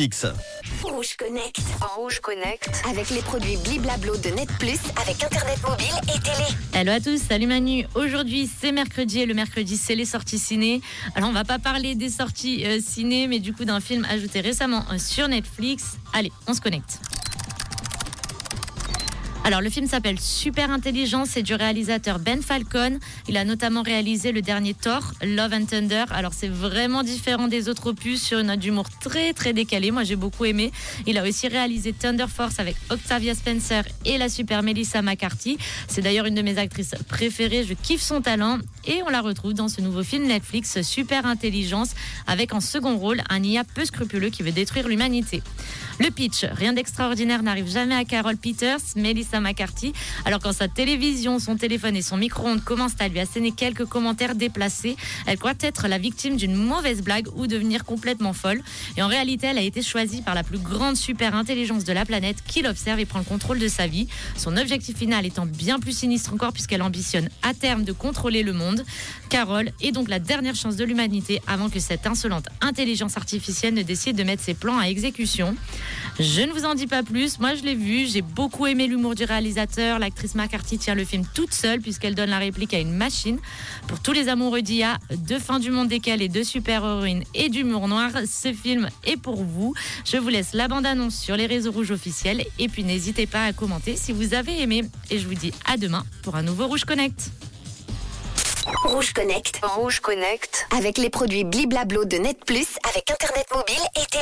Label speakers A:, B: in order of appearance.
A: X.
B: Rouge Connect.
C: Rouge Connect.
B: Avec les produits Bliblablo de Net Plus, avec Internet mobile et télé.
D: Hello à tous, salut Manu. Aujourd'hui c'est mercredi et le mercredi c'est les sorties ciné. Alors on va pas parler des sorties euh, ciné, mais du coup d'un film ajouté récemment euh, sur Netflix. Allez, on se connecte. Alors le film s'appelle Super Intelligence, c'est du réalisateur Ben Falcon. Il a notamment réalisé le dernier Thor, Love and Thunder. Alors c'est vraiment différent des autres opus sur une note d'humour très très décalée. Moi j'ai beaucoup aimé. Il a aussi réalisé Thunder Force avec Octavia Spencer et la super Melissa McCarthy. C'est d'ailleurs une de mes actrices préférées. Je kiffe son talent et on la retrouve dans ce nouveau film Netflix Super Intelligence avec en second rôle un IA peu scrupuleux qui veut détruire l'humanité. Le pitch, rien d'extraordinaire n'arrive jamais à Carol Peters, Melissa McCarthy. Alors quand sa télévision, son téléphone et son micro-ondes commencent à lui asséner quelques commentaires déplacés, elle croit être la victime d'une mauvaise blague ou devenir complètement folle. Et en réalité, elle a été choisie par la plus grande super intelligence de la planète qui l'observe et prend le contrôle de sa vie. Son objectif final étant bien plus sinistre encore puisqu'elle ambitionne à terme de contrôler le monde. Carole est donc la dernière chance de l'humanité avant que cette insolente intelligence artificielle ne décide de mettre ses plans à exécution. Je ne vous en dis pas plus, moi je l'ai vu, j'ai beaucoup aimé l'humour du réalisateur, l'actrice McCarthy tient le film toute seule puisqu'elle donne la réplique à une machine. Pour tous les amoureux d'IA, de fin du monde décalé, de super-héroïnes et d'humour noir, ce film est pour vous. Je vous laisse la bande-annonce sur les réseaux rouges officiels et puis n'hésitez pas à commenter si vous avez aimé. Et je vous dis à demain pour un nouveau Rouge Connect.
B: Rouge Connect.
C: Rouge Connect.
B: Avec les produits Bliblablo de Net Plus, avec Internet mobile et télé.